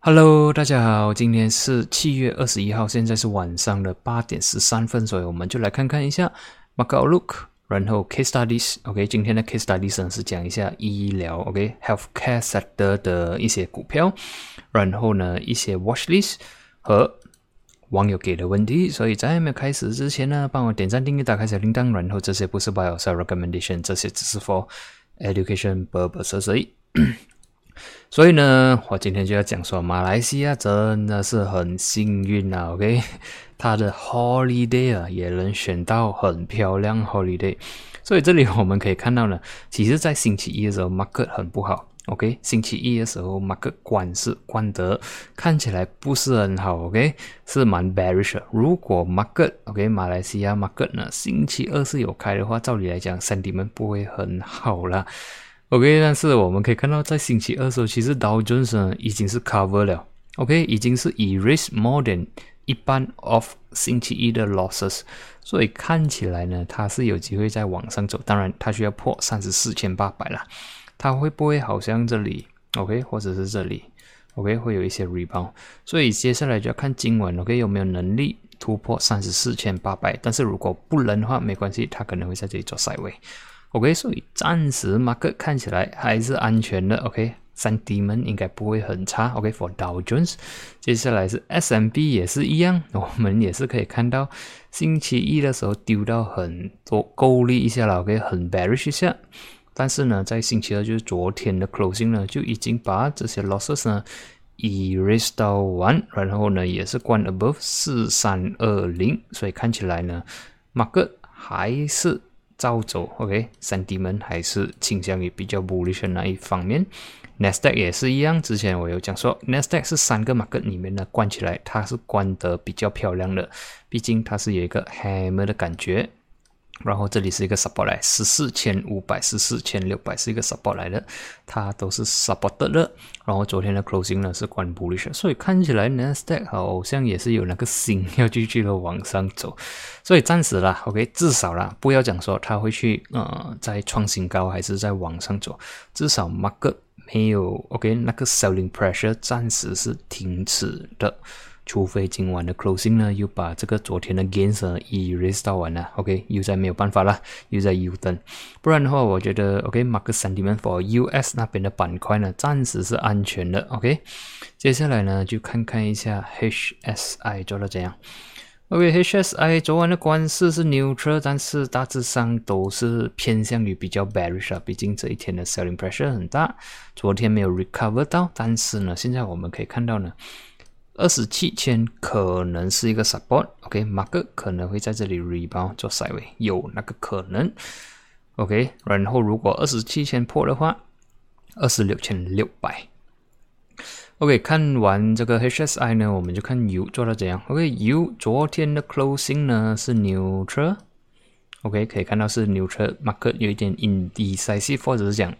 Hello，大家好，今天是七月二十一号，现在是晚上的八点十三分，所以我们就来看看一下 Market Outlook，然后 Case Studies。OK，今天的 Case Studies 呢是讲一下医疗，OK，Healthcare Sector 的一些股票，然后呢一些 Watch List 和网友给的问题。所以在还没有开始之前呢，帮我点赞、订阅、打开小铃铛。然后这些不是 Buy or Sell Recommendation，这些只是 For Education purposes 而已。所以呢，我今天就要讲说，马来西亚真的是很幸运啊，OK，它的 holiday 啊也能选到很漂亮 holiday。所以这里我们可以看到呢，其实在星期一的时候 market 很不好，OK，星期一的时候 market 关是关得看起来不是很好，OK，是蛮 bearish。如果 market，OK，马来西亚 market 呢，星期二是有开的话，照理来讲三 dm 不会很好啦。OK，但是我们可以看到，在星期二的时候，其实 Dow Jones 已经是 cover 了，OK，已经是 erase more than 一半 of 星期一的 losses，所以看起来呢，它是有机会在往上走。当然，它需要破三十四千八百了。它会不会好像这里 OK，或者是这里 OK，会有一些 rebound？所以接下来就要看今晚 OK 有没有能力突破三十四千八百。但是如果不能的话，没关系，它可能会在这里做 side 位。OK，所以暂时 market 看起来还是安全的。OK，三 D 们应该不会很差。OK，for Dow Jones，接下来是 SMB 也是一样，我们也是可以看到星期一的时候丢到很多够力一下了。OK，很 bearish 一下，但是呢，在星期二就是昨天的 closing 呢，就已经把这些 losses 呢 erase 到完，然后呢也是关 above 四三二零，所以看起来呢，market 还是。照走，OK，三 D 们还是倾向于比较 bullish 那一方面。Nasdaq 也是一样，之前我有讲说，Nasdaq 是三个马克里面呢关起来，它是关得比较漂亮的，毕竟它是有一个 hammer 的感觉。然后这里是一个 support 来，十四千五百、十四千六百是一个 support 来的，它都是 support 的。然后昨天的 closing 呢是关不离手所以看起来 Nasdaq 好像也是有那个心要继续的往上走。所以暂时啦，OK，至少啦，不要讲说它会去呃再创新高还是在往上走，至少 market 没有 OK 那个 selling pressure 暂时是停止的。除非今晚的 closing 呢，又把这个昨天的 gains 呢 erase 到完了，OK，又在没有办法了，又在 U 等，不然的话，我觉得 OK，market sentiment for US 那边的板块呢，暂时是安全的，OK。接下来呢，就看看一下 HSI 做的怎样，OK，HSI 昨晚的关市是 neutral，但是大致上都是偏向于比较 bearish 啊，毕竟这一天的 selling pressure 很大，昨天没有 recover 到，但是呢，现在我们可以看到呢。二十七千可能是一个 support，OK，马克可能会在这里 rebound 做 side way，有那个可能，OK，然后如果二十七千破的话，二十六千六百，OK，看完这个 HSI 呢，我们就看 U 做到怎样，OK，U 昨天的 closing 呢是 neutral，OK，可以看到是 neutral，马克有一点 indecisive 或者是讲。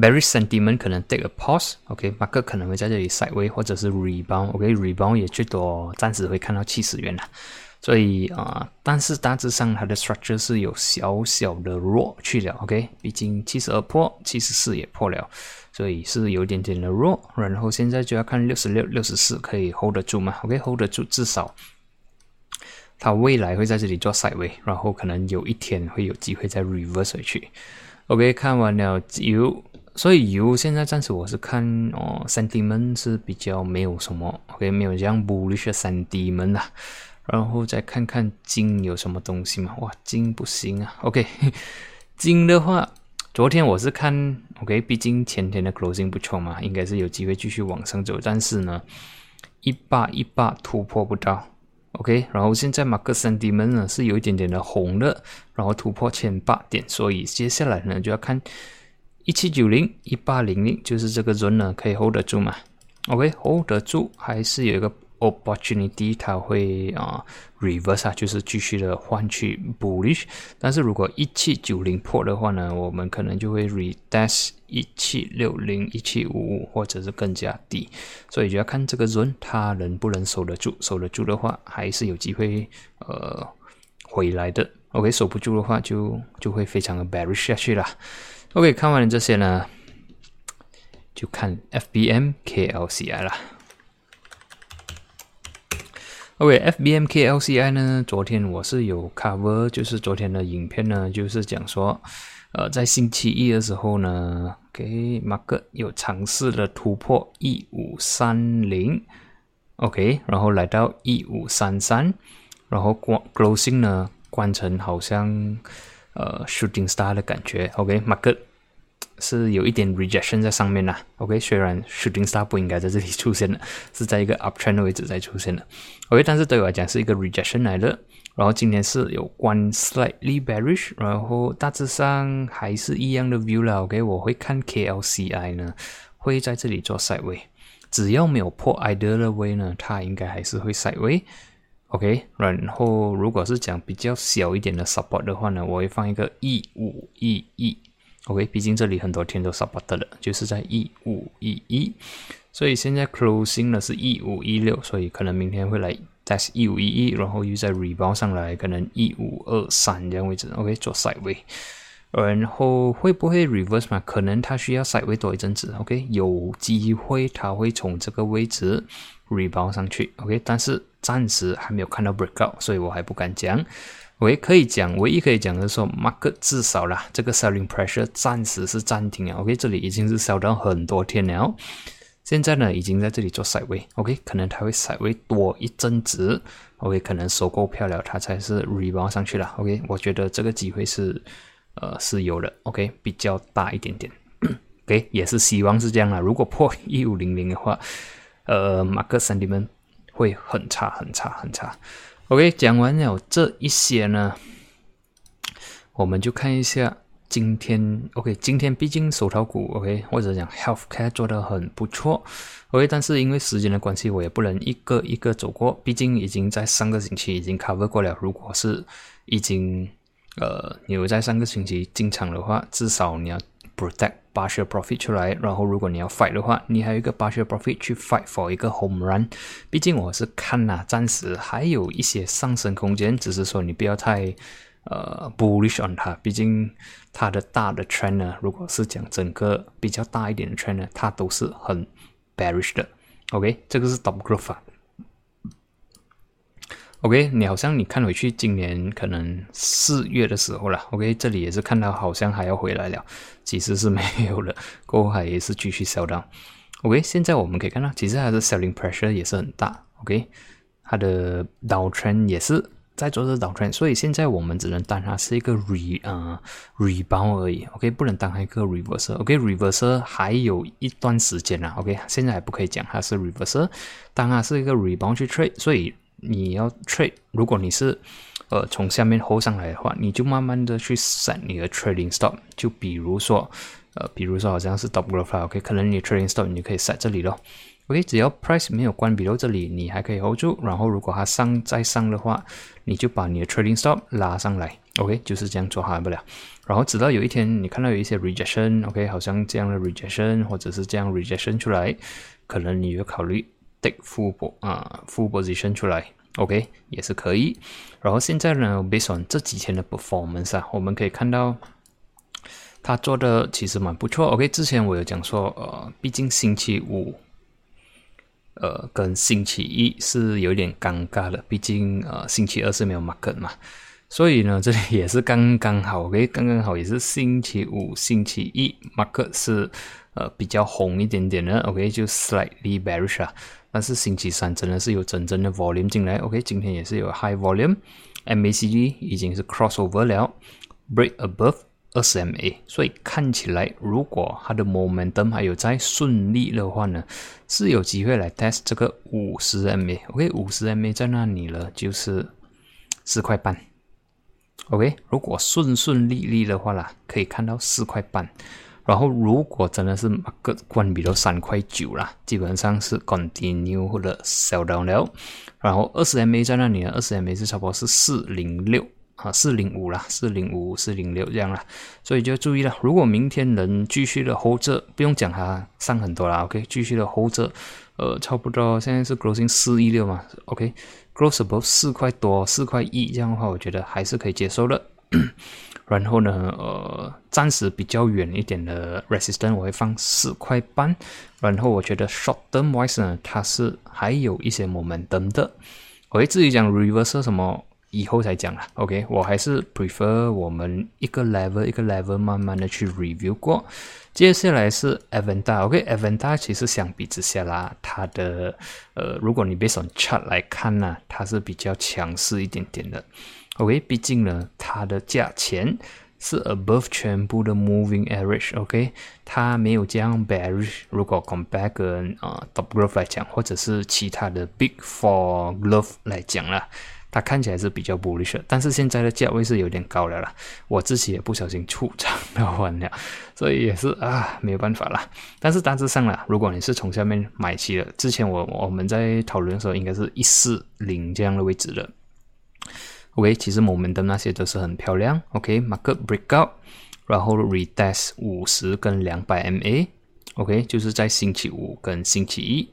Bearish sentiment 可能 take a pause，OK，market 可能会在这里 sideway 或者是 rebound，OK，rebound 也最多暂时会看到七十元了，所以啊，但是大致上它的 structure 是有小小的弱去了，OK，毕竟七十二破，七十四也破了，所以是有点点的弱，然后现在就要看六十六、六十四可以 hold 得住吗？OK，hold 得住，至少它未来会在这里做 sideway，然后可能有一天会有机会再 reverse 回去。OK，看完了油，所以油现在暂时我是看哦，三 D 门是比较没有什么，OK，没有这样 bullish 的三 D 门啦。然后再看看金有什么东西嘛？哇，金不行啊。OK，金的话，昨天我是看 OK，毕竟前天的 closing 不错嘛，应该是有机会继续往上走。但是呢，一八一八突破不到。OK，然后现在马克三 D 门呢是有一点点的红的，然后突破千八点，所以接下来呢就要看一七九零一八零零，就是这个 zone 呢可以 hold 得住嘛？OK，hold 得住还是有一个。Opportunity 它会啊 reverse 啊，就是继续的换取 bullish。但是如果一七九零破的话呢，我们可能就会 retest 一七六零、一七五五，或者是更加低。所以就要看这个 zone 它能不能守得住。守得住的话，还是有机会呃回来的。OK，守不住的话，就就会非常的 bearish 下去了。OK，看完了这些呢。就看 FBM KLCI 啦。OK，FBM KLCI 呢，昨天我是有 cover，就是昨天的影片呢，就是讲说，呃，在星期一的时候呢，给马克有尝试了突破一五三零，OK，然后来到一五三三，然后关 closing 呢，关成好像呃 shooting star 的感觉，OK，马克。是有一点 rejection 在上面啦，OK，虽然 shooting star 不应该在这里出现的，是在一个 uptrend 的位置在出现的，OK，但是对我来讲是一个 rejection 来的。然后今天是有关 slightly bearish，然后大致上还是一样的 view 啦，OK，我会看 KLCI 呢会在这里做 side way，只要没有破 either 的位呢，它应该还是会 side way OK，然后如果是讲比较小一点的 support 的话呢，我会放一个一五一一。OK，毕竟这里很多天都 support 了，就是在一五一一，所以现在 closing 呢是一五一六，所以可能明天会来 test 一五一一，然后又在 rebound 上来，可能一五二三这样位置，OK 做 side 位然后会不会 reverse 嘛？可能它需要 side way 多一阵子，OK，有机会它会从这个位置 rebound 上去，OK，但是暂时还没有看到 breakout，所以我还不敢讲。唯可以讲，唯一可以讲的是说，market 至少啦，这个 selling pressure 暂时是暂停啊。OK，这里已经是 sell 到很多天了，现在呢已经在这里做 side way。OK，可能它会 side way 多一阵子。OK，可能收购漂亮，它才是 rebound 上去了。OK，我觉得这个机会是呃是有的。OK，比较大一点点。OK，也是希望是这样啦。如果破一五零零的话，呃，market sentiment 会很差很差很差。OK，讲完了这一些呢，我们就看一下今天。OK，今天毕竟手套股 OK，或者讲 Healthcare 做的很不错。OK，但是因为时间的关系，我也不能一个一个走过。毕竟已经在上个星期已经 cover 过了。如果是已经呃你有在上个星期进场的话，至少你要 protect。partial profit 出来，然后如果你要 fight 的话，你还有一个 partial profit 去 fight for 一个 home run。毕竟我是看呐，暂时还有一些上升空间，只是说你不要太呃 bullish on 它。毕竟它的大的 trend 呢，如果是讲整个比较大一点的 trend 呢，它都是很 bearish 的。OK，这个是 top growth 啊。OK，你好像你看回去，今年可能四月的时候了。OK，这里也是看到好像还要回来了，其实是没有了，过后还也是继续 sell down。OK，现在我们可以看到，其实它的 selling pressure 也是很大。OK，它的 down trend 也是在做着 down trend，所以现在我们只能当它是一个 re 呃 rebound 而已。OK，不能当它一个 reverse。OK，reverser 还有一段时间呢。OK，现在还不可以讲它是 reverse，当它是一个 rebound 去 trade，所以。你要 trade，如果你是呃从下面 hold 上来的话，你就慢慢的去 set 你的 trading stop。就比如说，呃，比如说好像是 double growth，OK，可能你 trading stop 你就可以 set 这里咯。OK，只要 price 没有关闭到这里，你还可以 hold 住。然后如果它上再上的话，你就把你的 trading stop 拉上来。OK，就是这样做好不了。然后直到有一天你看到有一些 rejection，OK，好像这样的 rejection 或者是这样 rejection 出来，可能你就考虑。Take full 啊 full position 出来，OK 也是可以。然后现在呢，based on 这几天的 performance 啊，我们可以看到他做的其实蛮不错。OK，之前我有讲说，呃，毕竟星期五，呃，跟星期一是有点尴尬的，毕竟呃，星期二是没有 market 嘛，所以呢，这里也是刚刚好，OK，刚刚好也是星期五、星期一 market 是呃比较红一点点的，OK，就 slightly bearish 啊。但是星期三真的是有真正的 volume 进来，OK，今天也是有 high volume，MACD 已经是 crossover 了，break above 二十 MA，所以看起来如果它的 momentum 还有在顺利的话呢，是有机会来 test 这个五十 MA，OK，五十 MA 在那里了，就是四块半，OK，如果顺顺利利的话啦，可以看到四块半。然后，如果真的是个关闭到三块九啦，基本上是 continue 或者 sell down 了。然后二十 MA 在那里呢，二十 MA 是差不多是四零六啊，四零五啦，四零五、四零六这样啦。所以就要注意了，如果明天能继续的 hold 着，不用讲它上很多啦，OK，继续的 hold 着，呃，差不多现在是 growing 四一六嘛，OK，close above 四块多、四块一这样的话，我觉得还是可以接受的。然后呢，呃，暂时比较远一点的 resistance 我会放四块半。然后我觉得 short term wise 呢，它是还有一些 momentum 的。我会自己讲 reverse 什么以后才讲啦。OK，我还是 prefer 我们一个 level 一个 level 慢慢的去 review 过。接下来是 Avanta。OK，Avanta 其实相比之下啦，它的呃，如果你 based on chart 来看呢，它是比较强势一点点的。OK，毕竟呢，它的价钱是 above 全部的 moving average。OK，它没有这样 bearish。如果 compare 跟啊 top growth 来讲，或者是其他的 big four growth 来讲啦，它看起来是比较 bullish。但是现在的价位是有点高了啦，我自己也不小心出场了完了，所以也是啊没有办法啦。但是大致上啦，如果你是从下面买起的，之前我我们在讨论的时候，应该是一四零这样的位置的。OK，其实我们的那些都是很漂亮。OK，market breakout，然后 retest 五十跟两百 MA，OK，就是在星期五跟星期一。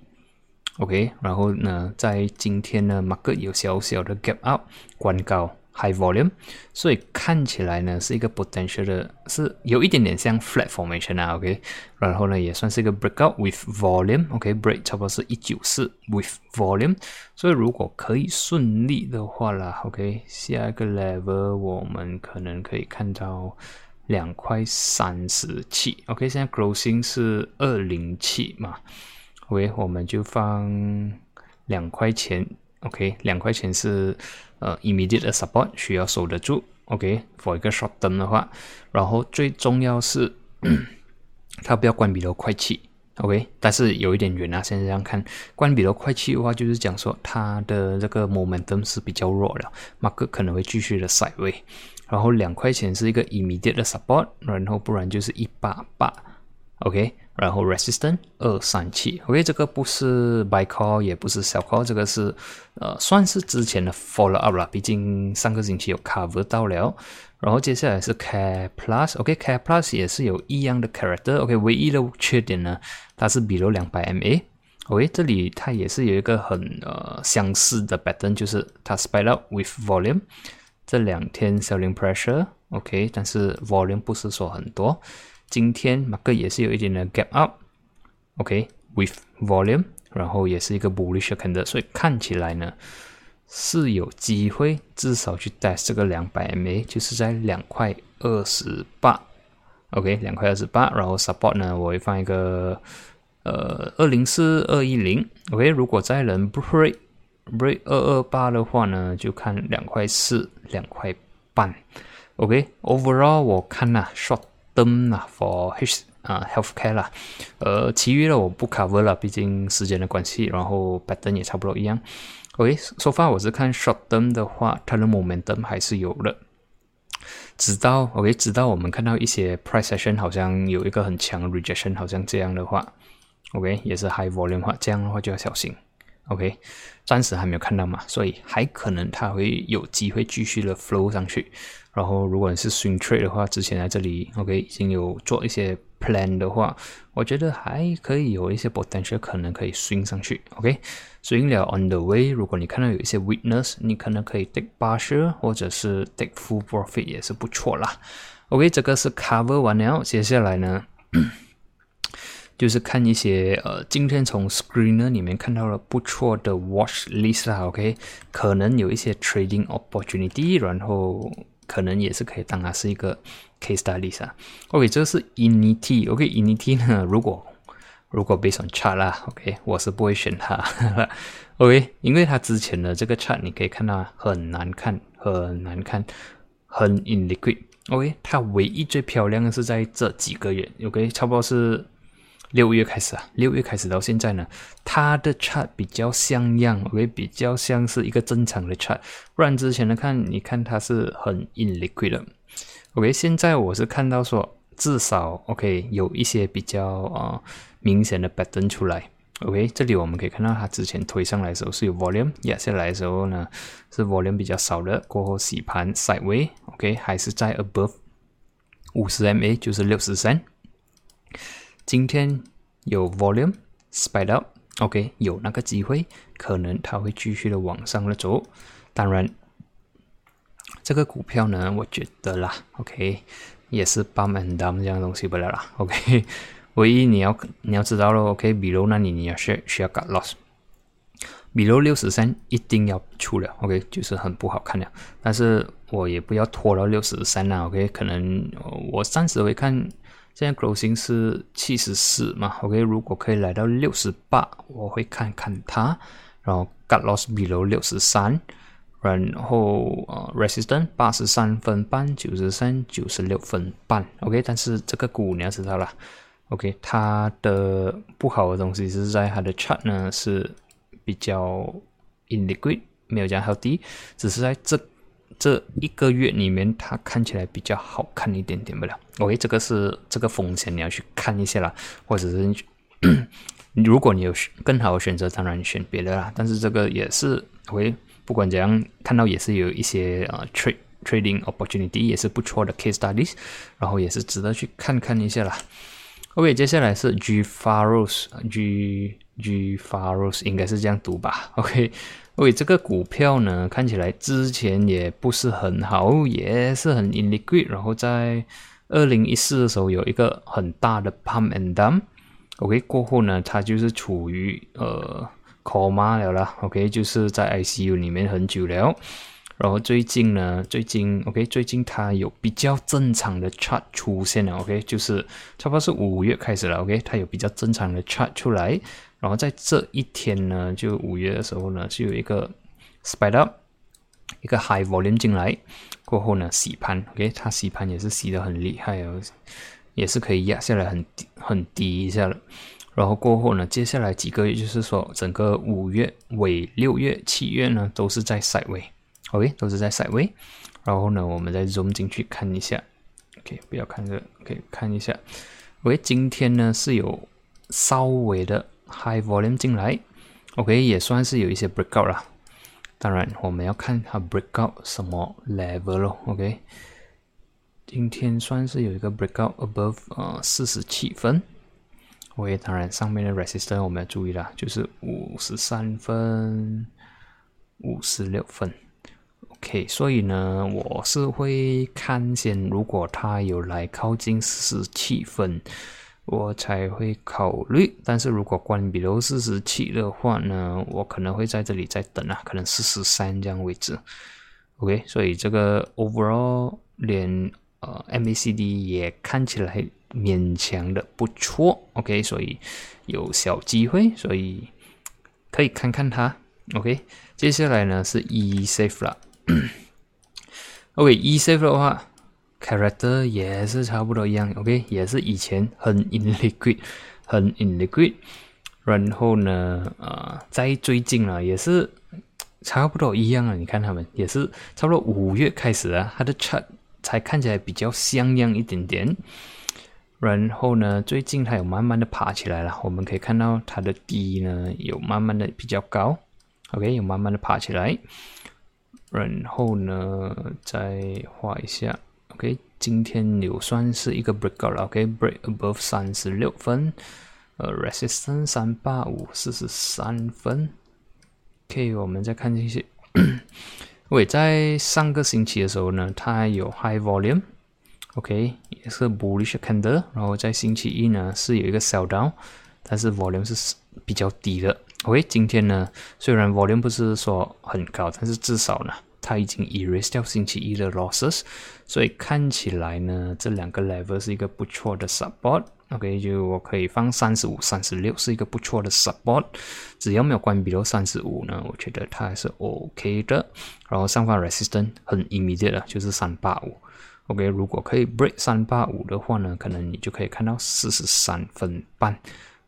OK，然后呢，在今天呢，market 有小小的 gap up，关高。High volume，所以看起来呢是一个 potential 的，是有一点点像 flat formation 啊，OK，然后呢也算是一个 breakout with volume，OK，break 差不多是一九四 with volume，所以如果可以顺利的话啦，OK，下一个 level 我们可能可以看到两块三十七，OK，现在 closing 是二零七嘛，OK，我们就放两块钱，OK，两块钱是。呃，immediate support 需要守得住，OK，for 一个 short term 的话，然后最重要是 它不要关闭到快气，OK，但是有一点远啊，现在这样看，关闭到快气的话，就是讲说它的这个 momentum 是比较弱的，market 可能会继续的甩位然后两块钱是一个 immediate 的 support，然后不然就是一八八，OK。然后 resistant 二三七，OK，这个不是 buy call，也不是 sell call，这个是呃算是之前的 follow up 了，毕竟上个星期有 cover 到了。然后接下来是 care plus，OK，care plus 也是有一样的 character，OK，唯一的缺点呢，它是比如两百 MA，OK，这里它也是有一个很呃相似的 pattern，就是它 spike up with volume，这两天 selling pressure，OK，但是 volume 不是说很多。今天马克也是有一点的 gap up，OK，with volume，然后也是一个 bullish candle，所以看起来呢是有机会至少去 test 这个两百 MA，就是在两块二十八，OK，两块二十八，然后 support 呢我会放一个呃二零四二一零，OK，如果再能 break break 二二八的话呢，就看两块四两块半，OK，overall 我看呐 short。灯啦，for H 啊，healthcare 啦，呃，其余的我不 cover 了，毕竟时间的关系，然后 pattern 也差不多一样。OK，so far 我是看 short term 的话，它的 momentum 还是有的。直到 OK，直到我们看到一些 price action 好像有一个很强 rejection，好像这样的话，OK，也是 high volume 话，这样的话就要小心。OK，暂时还没有看到嘛，所以还可能它会有机会继续的 flow 上去。然后，如果你是 swing trade 的话，之前在这里 OK 已经有做一些 plan 的话，我觉得还可以有一些 potential 可能可以 swing 上去。OK，swing 了 on the way，如果你看到有一些 weakness，你可能可以 take partial 或者是 take full profit 也是不错啦。OK，这个是 cover 完了，接下来呢，就是看一些呃，今天从 screener 里面看到了不错的 watch list 啦。OK，可能有一些 trading opportunity，然后。可能也是可以当它是一个 case study 啊。OK，这个是 INITI。OK，INITI 呢，如果如果 based on chart 啦，OK，我是不会选它。OK，因为它之前的这个 chat，你可以看到很难看，很难看，很 in liquid。OK，它唯一最漂亮的是在这几个月。OK，差不多是。六月开始啊，六月开始到现在呢，它的 chart 比较像样，OK，比较像是一个正常的 chart。不然之前的看，你看它是很 in liquid 的，OK。现在我是看到说，至少 OK 有一些比较啊明显的 pattern 出来，OK。这里我们可以看到它之前推上来的时候是有 volume，压下来的时候呢是 volume 比较少的，过后洗盘 sideway，OK，还是在 above 五十 MA，就是六十三。今天有 volume spike up，OK，有那个机会，可能它会继续的往上了走。当然，这个股票呢，我觉得啦，OK，也是 bum and down 这样东西不了啦，OK，唯一你要你要知道咯 o k 比如那你你要需需要 got loss，比如六十三一定要出了，OK，就是很不好看了，但是我也不要拖到六十三啦，OK，可能我暂时会看，现在 grossing 是七十四嘛，OK，如果可以来到六十八，我会看看它，然后 got loss 比如六十三。然后呃，resistance 八十三分半，九十三，九十六分半，OK。但是这个股你要知道了，OK，它的不好的东西是在它的 chart 呢是比较 illiquid，没有讲好低，只是在这这一个月里面，它看起来比较好看一点点不了。OK，这个是这个风险你要去看一下啦，或者是 如果你有更好的选择，当然选别的啦。但是这个也是 OK。不管怎样，看到也是有一些呃 trade trading opportunity，也是不错的 case studies，然后也是值得去看看一下啦。OK，接下来是 G Faros G G Faros 应该是这样读吧？OK，OK，这个股票呢，看起来之前也不是很好，也是很 illiquid，然后在二零一四的时候有一个很大的 pump and dump，OK，过后呢，它就是处于呃。coma 了啦，OK，就是在 ICU 里面很久了。然后最近呢，最近 OK，最近它有比较正常的 chart 出现了，OK，就是差不多是五月开始了，OK，它有比较正常的 chart 出来。然后在这一天呢，就五月的时候呢，就有一个 spike up，一个 high volume 进来，过后呢洗盘，OK，它洗盘也是洗的很厉害哦，也是可以压下来很很低一下了。然后过后呢，接下来几个月就是说，整个五月尾、六月、七月呢，都是在赛位，OK，都是在赛位。然后呢，我们再 zoom 进去看一下，OK，不要看这个，可以看一下。OK，今天呢是有稍微的 high volume 进来，OK，也算是有一些 breakout 啦。当然，我们要看它 breakout 什么 level 咯，OK。今天算是有一个 breakout above 呃四十七分。OK，当然上面的 resistance 我们要注意了，就是五十三分、五十六分。OK，所以呢，我是会看先，如果它有来靠近四十七分，我才会考虑。但是如果关闭到四十七的话呢，我可能会在这里再等啊，可能四十三这样位置。OK，所以这个 overall 连呃 MACD 也看起来。勉强的不错，OK，所以有小机会，所以可以看看它，OK。接下来呢是 E Safe 了，OK，E Safe 的话，character 也是差不多一样，OK，也是以前很 in liquid，很 in liquid 然后呢，呃，在最近呢也是差不多一样啊，你看他们也是差不多五月开始啊，它的 chart 才看起来比较像样一点点。然后呢，最近它有慢慢的爬起来了，我们可以看到它的低呢有慢慢的比较高，OK，有慢慢的爬起来。然后呢，再画一下，OK，今天有算是一个 breakout 了，OK，break above 三十六分，呃，resistance 三八五四十三分，OK，我们再看这些，喂，在上个星期的时候呢，它有 high volume。OK，也是 bullish candle，然后在星期一呢是有一个 sell down，但是 volume 是比较低的。OK，今天呢虽然 volume 不是说很高，但是至少呢它已经 erase 掉星期一的 losses，所以看起来呢这两个 level 是一个不错的 support。OK，就我可以放三十五、三十六是一个不错的 support，只要没有关闭到三十五呢，我觉得它还是 OK 的。然后上方 resistance 很 immediate 的，就是三八五。OK，如果可以 break 三八五的话呢，可能你就可以看到四十三分半。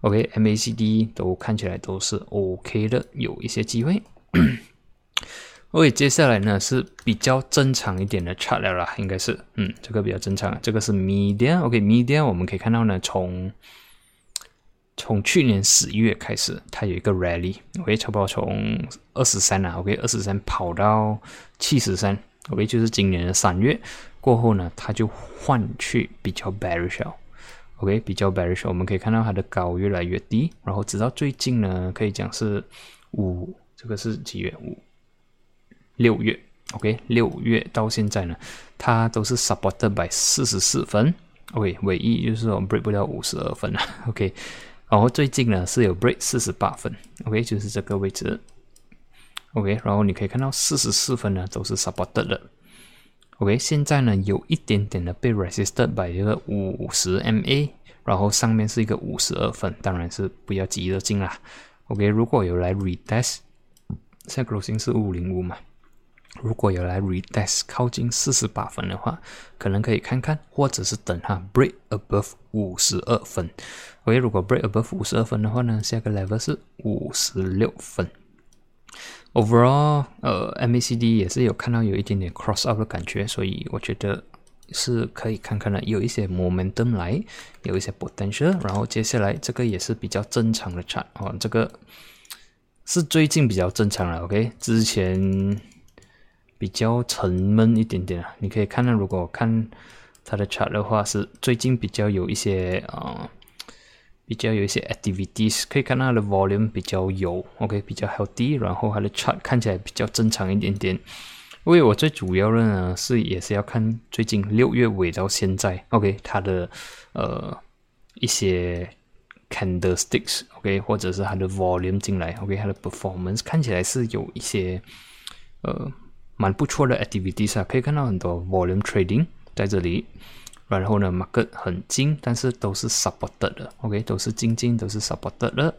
OK，MACD 都看起来都是 OK 的，有一些机会。OK，接下来呢是比较正常一点的 chart 了啦，应该是，嗯，这个比较正常。这个是 median。OK，median 我们可以看到呢，从从去年十一月开始，它有一个 rally。OK，差不多从二十三啊，OK，二十三跑到七十三。OK，就是今年的三月。过后呢，它就换去比较 bearish OK，比较 bearish，我们可以看到它的高越来越低，然后直到最近呢，可以讲是五，这个是几月？五六月 OK，六月到现在呢，它都是 supported by 四十四分。OK，唯一就是说 break 不了五十二分了。OK，然后最近呢是有 break 四十八分。OK，就是这个位置。OK，然后你可以看到四十四分呢都是 supported 的。OK，现在呢有一点点的被 resisted by 这个五十 MA，然后上面是一个五十二分，当然是不要急着进啦。OK，如果有来 retest，现在 closing 是五零五嘛？如果有来 Redes 靠近四十八分的话，可能可以看看，或者是等它 break above 五十二分。OK，如果 break above 五十二分的话呢，下个 level 是五十六分。Overall，呃，MACD 也是有看到有一点点 cross out 的感觉，所以我觉得是可以看看的，有一些 momentum 来，有一些 potential。然后接下来这个也是比较正常的产哦，这个是最近比较正常了。OK，之前。比较沉闷一点点啊，你可以看到，如果看它的 chart 的话，是最近比较有一些啊，比较有一些 activities，可以看到它的 volume 比较有，OK，比较 healthy，然后它的 chart 看起来比较正常一点点。因为我最主要的呢是也是要看最近六月尾到现在，OK，它的呃一些 candlesticks，OK，或者是它的 volume 进来，OK，它的 performance 看起来是有一些呃。蛮不错的 activities 啊，可以看到很多 volume trading 在这里，然后呢，market 很近，但是都是 supported 的，OK，都是静静都是 supported 的，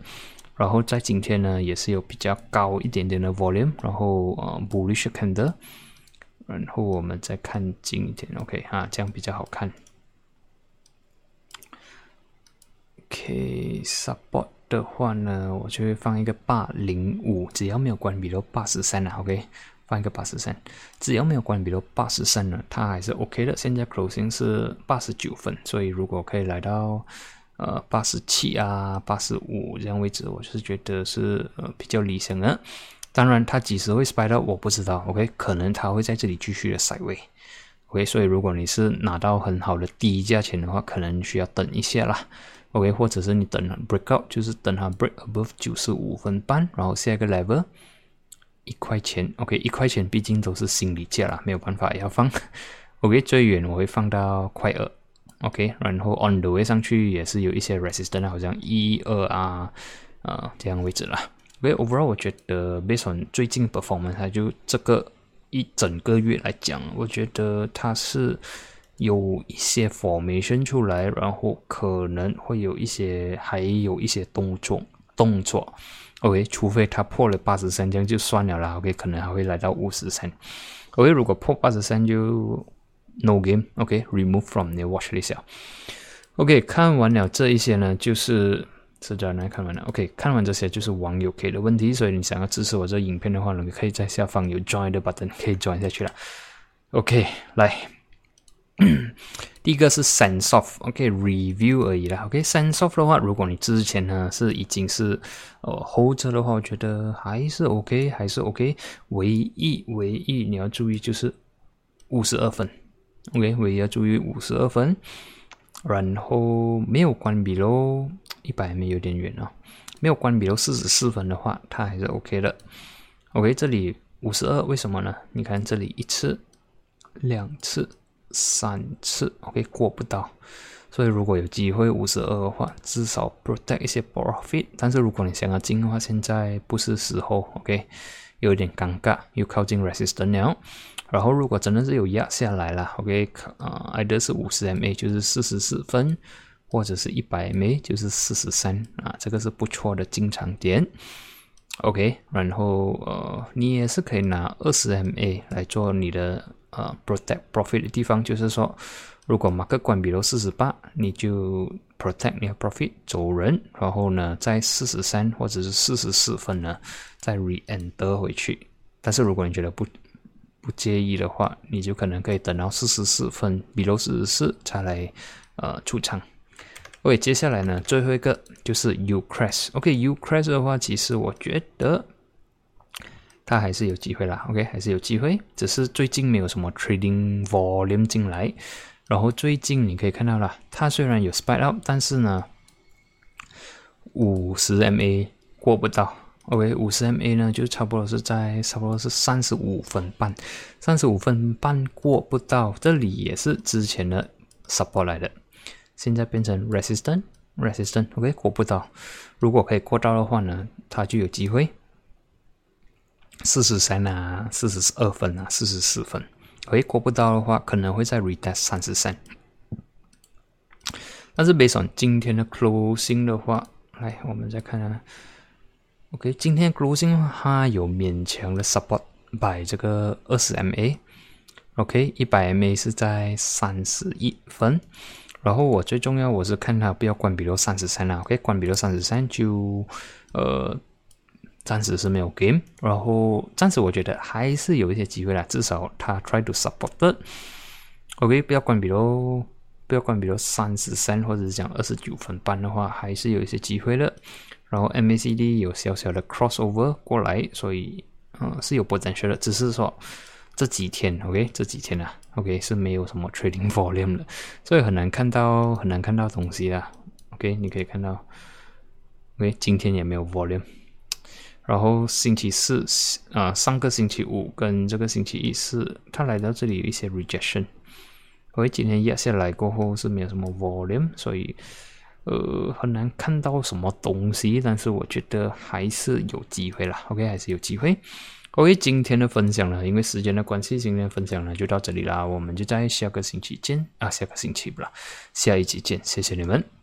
然后在今天呢，也是有比较高一点点的 volume，然后呃 bullish candle，然后我们再看近一点，OK？啊，这样比较好看，OK support 的话呢，我就会放一个八零五，只要没有关闭都八十三了，OK。放一个八十三，只要没有关闭到八十三呢，它还是 OK 的。现在 closing 是八十九分，所以如果可以来到呃八十七啊、八十五这样位置，我是觉得是呃比较理想的。当然，它几时会 spy 到我不知道，OK，可能它会在这里继续的塞位，OK。所以如果你是拿到很好的低价钱的话，可能需要等一下啦，OK，或者是你等 breakout，就是等它 break above 九十五分半，然后下一个 level。一块钱，OK，一块钱毕竟都是心理价啦，没有办法要放。OK，最远我会放到块二，OK，然后 on the way 上去也是有一些 resistance，好像一二啊，啊这样位置啦。OK，overall 我觉得 based on 最近 performance，它就这个一整个月来讲，我觉得它是有一些 formation 出来，然后可能会有一些还有一些动作动作。OK，除非它破了八十三，这样就算了啦。OK，可能还会来到五十三。OK，如果破八十三就 No game。OK，remove from the watch list。OK，看完了这一些呢，就是是这样来看完了。OK，看完这些就是网友给的问题，所以你想要支持我这影片的话呢，你可以在下方有 join 的 button，可以 join 下去了。OK，来。一个是 sense of，OK，review 而已啦。OK，sense of 的话，如果你之前呢是已经是呃 hold 的话，我觉得还是 OK，还是 OK。唯一唯一你要注意就是五十二分，OK，唯一要注意五十二分。然后没有关闭喽，一百米有点远哦。没有关闭喽，四十四分的话，它还是 OK 的。OK，这里五十二，为什么呢？你看这里一次，两次。三次，OK 过不到，所以如果有机会五十二的话，至少 protect 一些 profit。但是如果你想要进的话，现在不是时候，OK，有点尴尬，又靠近 resistance 了。然后如果真的是有压下来了，OK，啊，either 是五十 MA 就是四十四分，或者是一百 MA 就是四十三啊，这个是不错的进场点，OK。然后呃，你也是可以拿二十 MA 来做你的。呃，protect profit 的地方就是说，如果马克关闭了四十八，你就 protect 你的 profit 走人，然后呢，在四十三或者是四十四分呢，再 reenter 回去。但是如果你觉得不不介意的话，你就可能可以等到四十四分比如四十四才来呃出场。OK，接下来呢，最后一个就是 U crash。OK，U crash 的话，其实我觉得。它还是有机会啦，OK，还是有机会，只是最近没有什么 trading volume 进来。然后最近你可以看到了，它虽然有 spike up，但是呢，五十 MA 过不到 OK，五十 MA 呢，就差不多是在差不多是三十五分半，三十五分半过不到，这里也是之前的 support 来的，现在变成 resistant，resistant，OK 过不到，如果可以过到的话呢，它就有机会四十三啊，四十二分啊，四十四分，OK 过不到的话，可能会在 retest 三十三，但是 based on 今天的 closing 的话，来我们再看看。OK，今天 closing 它有勉强的 support by 这个二十 MA，OK，一百 MA 是在三十一分，然后我最重要我是看它不要关闭到三十三啦，OK，关闭到三十三就呃暂时是没有 game，然后暂时我觉得还是有一些机会啦，至少它 try to support，OK，不要关闭到不要关闭到三十三或者是讲二十九分半的话，还是有一些机会的。然后 MACD 有小小的 crossover 过来，所以嗯是有 potential 的，只是说这几天 OK 这几天啊 OK 是没有什么 trading volume 的，所以很难看到很难看到东西啦 OK 你可以看到 OK 今天也没有 volume，然后星期四啊上个星期五跟这个星期一是他来到这里有一些 rejection，OK 今天压下来过后是没有什么 volume，所以。呃，很难看到什么东西，但是我觉得还是有机会啦。OK，还是有机会。OK，今天的分享呢，因为时间的关系，今天分享呢就到这里啦。我们就在下个星期见啊，下个星期不啦，下一集见，谢谢你们。